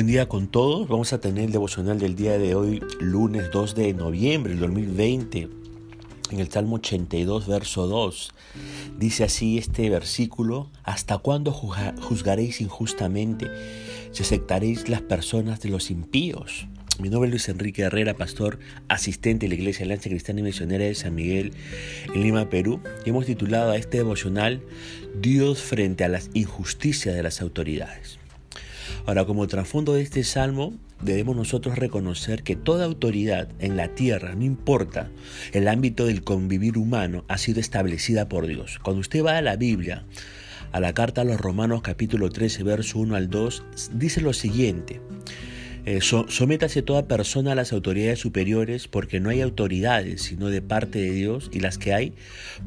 Buen día con todos. Vamos a tener el devocional del día de hoy, lunes 2 de noviembre del 2020, en el Salmo 82, verso 2. Dice así este versículo, ¿hasta cuándo juzgaréis injustamente? ¿Se aceptaréis las personas de los impíos? Mi nombre es Luis Enrique Herrera, pastor asistente de la Iglesia Alianza Cristiana y Misionera de San Miguel en Lima, Perú. Y hemos titulado a este devocional Dios frente a las injusticias de las autoridades. Ahora, como trasfondo de este salmo, debemos nosotros reconocer que toda autoridad en la tierra, no importa el ámbito del convivir humano, ha sido establecida por Dios. Cuando usted va a la Biblia, a la carta a los Romanos capítulo 13, verso 1 al 2, dice lo siguiente. Eh, sométase toda persona a las autoridades superiores porque no hay autoridades sino de parte de Dios y las que hay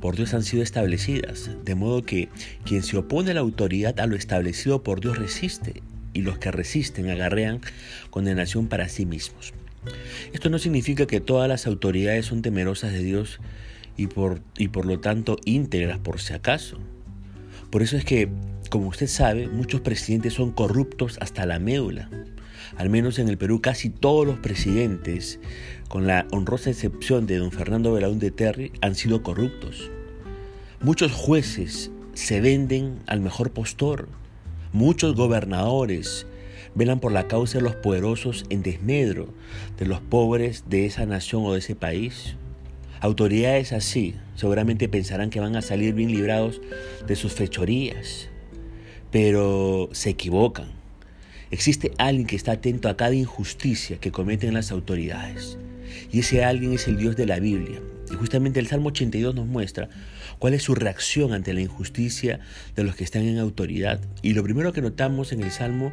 por Dios han sido establecidas. De modo que quien se opone a la autoridad a lo establecido por Dios resiste y los que resisten agarrean condenación para sí mismos. Esto no significa que todas las autoridades son temerosas de Dios y por, y por lo tanto íntegras por si acaso. Por eso es que, como usted sabe, muchos presidentes son corruptos hasta la médula. Al menos en el Perú casi todos los presidentes, con la honrosa excepción de don Fernando de Terry, han sido corruptos. Muchos jueces se venden al mejor postor Muchos gobernadores velan por la causa de los poderosos en desmedro de los pobres de esa nación o de ese país. Autoridades así seguramente pensarán que van a salir bien librados de sus fechorías, pero se equivocan. Existe alguien que está atento a cada injusticia que cometen las autoridades. Y ese alguien es el Dios de la Biblia. Y justamente el Salmo 82 nos muestra cuál es su reacción ante la injusticia de los que están en autoridad. Y lo primero que notamos en el Salmo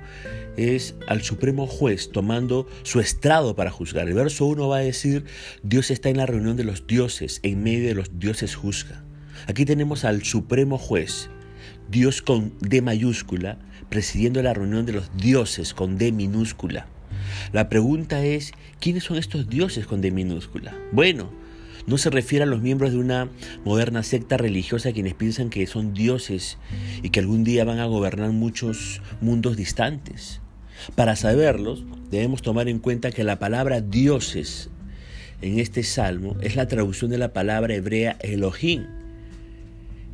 es al Supremo Juez tomando su estrado para juzgar. El verso 1 va a decir, Dios está en la reunión de los dioses, en medio de los dioses juzga. Aquí tenemos al Supremo Juez, Dios con D mayúscula, presidiendo la reunión de los dioses con D minúscula. La pregunta es, ¿quiénes son estos dioses con D minúscula? Bueno, no se refiere a los miembros de una moderna secta religiosa quienes piensan que son dioses y que algún día van a gobernar muchos mundos distantes. Para saberlos, debemos tomar en cuenta que la palabra dioses en este salmo es la traducción de la palabra hebrea Elohim,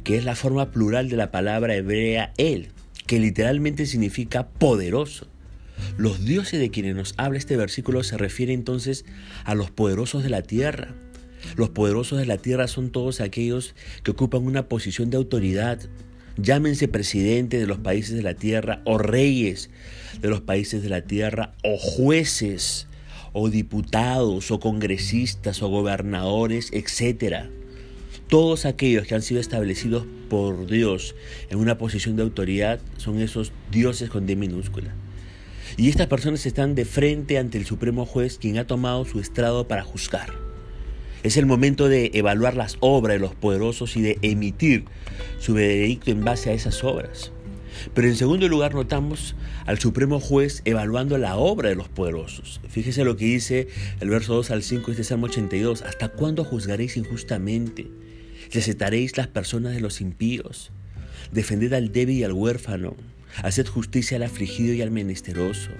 que es la forma plural de la palabra hebrea El, que literalmente significa poderoso. Los dioses de quienes nos habla este versículo se refiere entonces a los poderosos de la tierra. Los poderosos de la tierra son todos aquellos que ocupan una posición de autoridad. Llámense presidentes de los países de la tierra o reyes de los países de la tierra o jueces o diputados o congresistas o gobernadores, etc. Todos aquellos que han sido establecidos por Dios en una posición de autoridad son esos dioses con D minúscula. Y estas personas están de frente ante el Supremo Juez, quien ha tomado su estrado para juzgar. Es el momento de evaluar las obras de los poderosos y de emitir su veredicto en base a esas obras. Pero en segundo lugar notamos al Supremo Juez evaluando la obra de los poderosos. Fíjese lo que dice el verso 2 al 5 de este Salmo 82. ¿Hasta cuándo juzgaréis injustamente? ¿Recetaréis las personas de los impíos? Defended al débil y al huérfano Haced justicia al afligido y al menesteroso.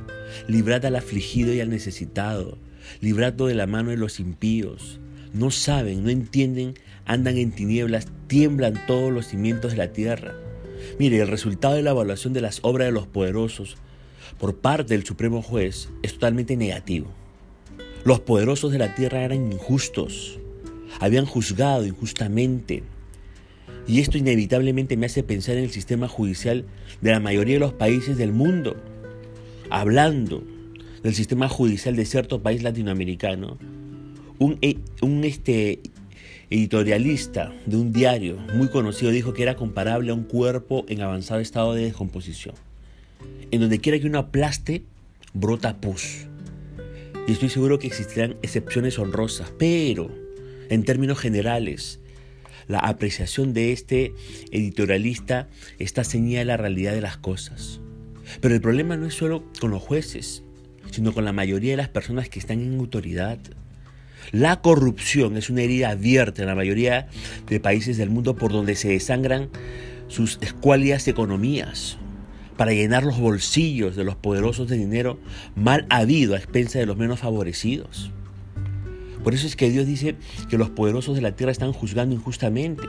Librad al afligido y al necesitado. Libradlo de la mano de los impíos. No saben, no entienden, andan en tinieblas, tiemblan todos los cimientos de la tierra. Mire, el resultado de la evaluación de las obras de los poderosos por parte del Supremo Juez es totalmente negativo. Los poderosos de la tierra eran injustos, habían juzgado injustamente, y esto inevitablemente me hace pensar en el sistema judicial de la mayoría de los países del mundo. Hablando del sistema judicial de cierto país latinoamericano, un, e, un este, editorialista de un diario muy conocido dijo que era comparable a un cuerpo en avanzado estado de descomposición. En donde quiera que uno aplaste, brota pus. Y estoy seguro que existirán excepciones honrosas, pero en términos generales, la apreciación de este editorialista está ceñida a la realidad de las cosas. Pero el problema no es solo con los jueces, sino con la mayoría de las personas que están en autoridad. La corrupción es una herida abierta en la mayoría de países del mundo por donde se desangran sus escuálidas economías. para llenar los bolsillos de los poderosos de dinero mal habido a expensa de los menos favorecidos. Por eso es que Dios dice que los poderosos de la tierra están juzgando injustamente.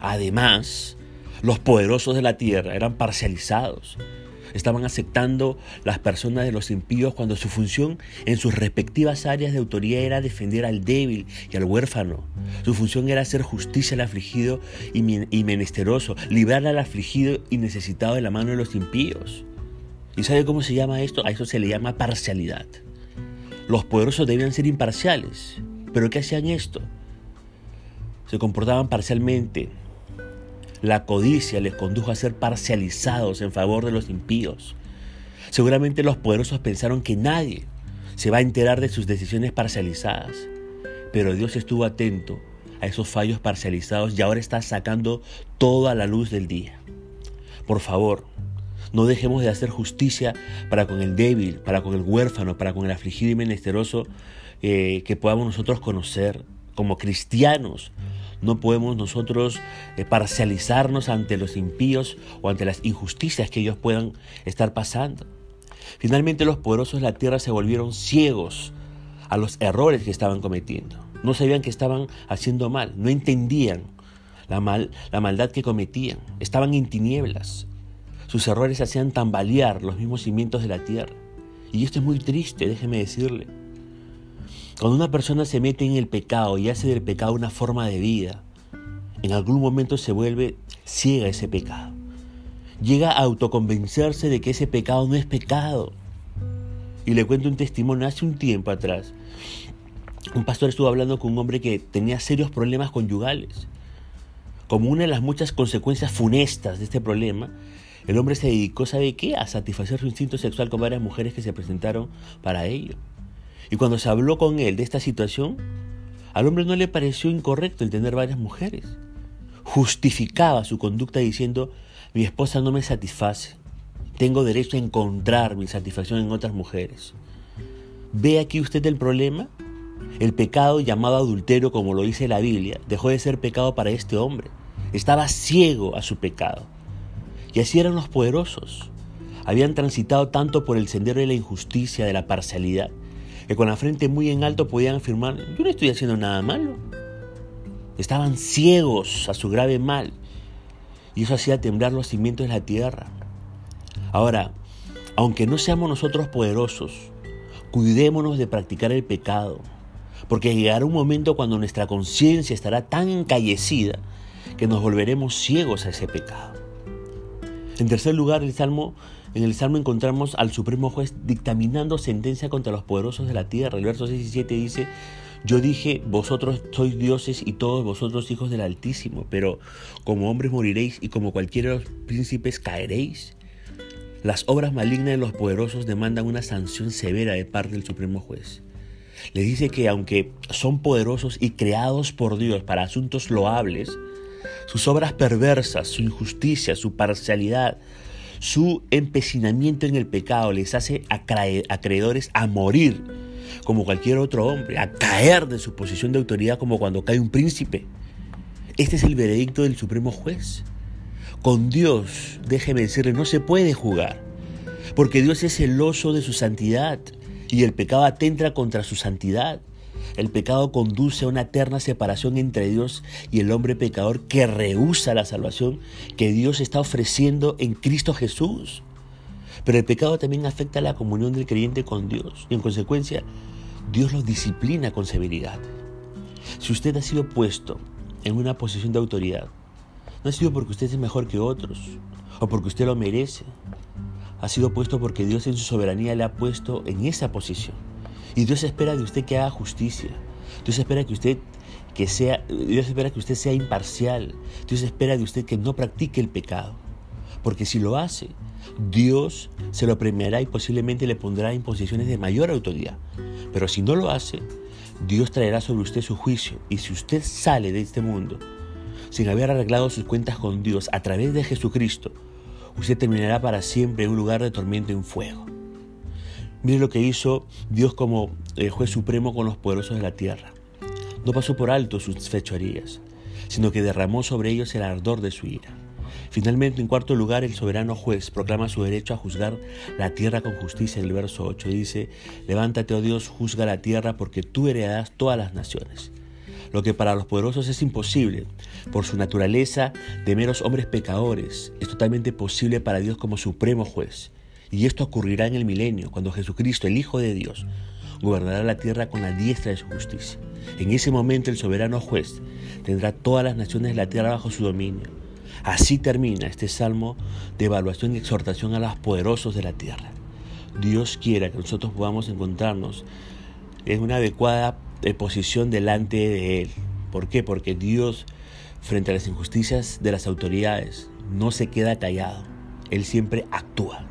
Además, los poderosos de la tierra eran parcializados. Estaban aceptando las personas de los impíos cuando su función en sus respectivas áreas de autoridad era defender al débil y al huérfano. Su función era hacer justicia al afligido y menesteroso, librar al afligido y necesitado de la mano de los impíos. ¿Y sabe cómo se llama esto? A eso se le llama parcialidad. Los poderosos debían ser imparciales. ¿Pero qué hacían esto? Se comportaban parcialmente, la codicia les condujo a ser parcializados en favor de los impíos. Seguramente los poderosos pensaron que nadie se va a enterar de sus decisiones parcializadas, pero Dios estuvo atento a esos fallos parcializados y ahora está sacando toda la luz del día. Por favor, no dejemos de hacer justicia para con el débil, para con el huérfano, para con el afligido y menesteroso eh, que podamos nosotros conocer como cristianos. No podemos nosotros eh, parcializarnos ante los impíos o ante las injusticias que ellos puedan estar pasando. Finalmente los poderosos de la tierra se volvieron ciegos a los errores que estaban cometiendo. No sabían que estaban haciendo mal, no entendían la, mal, la maldad que cometían, estaban en tinieblas. Sus errores hacían tambalear los mismos cimientos de la tierra. Y esto es muy triste, déjeme decirle. Cuando una persona se mete en el pecado y hace del pecado una forma de vida, en algún momento se vuelve ciega ese pecado. Llega a autoconvencerse de que ese pecado no es pecado. Y le cuento un testimonio hace un tiempo atrás. Un pastor estuvo hablando con un hombre que tenía serios problemas conyugales. Como una de las muchas consecuencias funestas de este problema, el hombre se dedicó, ¿sabe qué?, a satisfacer su instinto sexual con varias mujeres que se presentaron para ello. Y cuando se habló con él de esta situación, al hombre no le pareció incorrecto el tener varias mujeres. Justificaba su conducta diciendo, mi esposa no me satisface. Tengo derecho a encontrar mi satisfacción en otras mujeres. ¿Ve aquí usted el problema? El pecado llamado adulterio, como lo dice la Biblia, dejó de ser pecado para este hombre. Estaba ciego a su pecado. Y así eran los poderosos. Habían transitado tanto por el sendero de la injusticia, de la parcialidad, que con la frente muy en alto podían afirmar, yo no estoy haciendo nada malo. Estaban ciegos a su grave mal y eso hacía temblar los cimientos de la tierra. Ahora, aunque no seamos nosotros poderosos, cuidémonos de practicar el pecado, porque llegará un momento cuando nuestra conciencia estará tan encallecida que nos volveremos ciegos a ese pecado. En tercer lugar, el Salmo en el Salmo encontramos al Supremo Juez dictaminando sentencia contra los poderosos de la tierra. El verso 6 y 7 dice, yo dije, vosotros sois dioses y todos vosotros hijos del Altísimo, pero como hombres moriréis y como cualquiera de los príncipes caeréis. Las obras malignas de los poderosos demandan una sanción severa de parte del Supremo Juez. Le dice que aunque son poderosos y creados por Dios para asuntos loables, sus obras perversas, su injusticia, su parcialidad, su empecinamiento en el pecado les hace acreedores a morir como cualquier otro hombre, a caer de su posición de autoridad como cuando cae un príncipe. Este es el veredicto del Supremo Juez. Con Dios, déjeme decirle, no se puede jugar, porque Dios es celoso de su santidad y el pecado atenta contra su santidad. El pecado conduce a una eterna separación entre Dios y el hombre pecador que rehúsa la salvación que Dios está ofreciendo en Cristo Jesús. Pero el pecado también afecta a la comunión del creyente con Dios y en consecuencia Dios lo disciplina con severidad. Si usted ha sido puesto en una posición de autoridad, no ha sido porque usted es mejor que otros o porque usted lo merece. Ha sido puesto porque Dios en su soberanía le ha puesto en esa posición. Y Dios espera de usted que haga justicia. Dios espera que usted que sea Dios espera que usted sea imparcial. Dios espera de usted que no practique el pecado. Porque si lo hace, Dios se lo premiará y posiblemente le pondrá en posiciones de mayor autoridad. Pero si no lo hace, Dios traerá sobre usted su juicio. Y si usted sale de este mundo sin haber arreglado sus cuentas con Dios a través de Jesucristo, usted terminará para siempre en un lugar de tormento en fuego. Mire lo que hizo Dios como eh, juez supremo con los poderosos de la tierra. No pasó por alto sus fechorías, sino que derramó sobre ellos el ardor de su ira. Finalmente, en cuarto lugar, el soberano juez proclama su derecho a juzgar la tierra con justicia. En el verso 8 dice, levántate, oh Dios, juzga la tierra porque tú heredarás todas las naciones. Lo que para los poderosos es imposible, por su naturaleza de meros hombres pecadores, es totalmente posible para Dios como supremo juez. Y esto ocurrirá en el milenio, cuando Jesucristo, el Hijo de Dios, gobernará la tierra con la diestra de su justicia. En ese momento el soberano juez tendrá todas las naciones de la tierra bajo su dominio. Así termina este salmo de evaluación y exhortación a los poderosos de la tierra. Dios quiera que nosotros podamos encontrarnos en una adecuada posición delante de Él. ¿Por qué? Porque Dios, frente a las injusticias de las autoridades, no se queda callado. Él siempre actúa.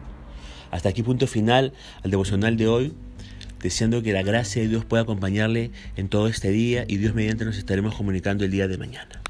Hasta aquí punto final al devocional de hoy, deseando que la gracia de Dios pueda acompañarle en todo este día y Dios mediante nos estaremos comunicando el día de mañana.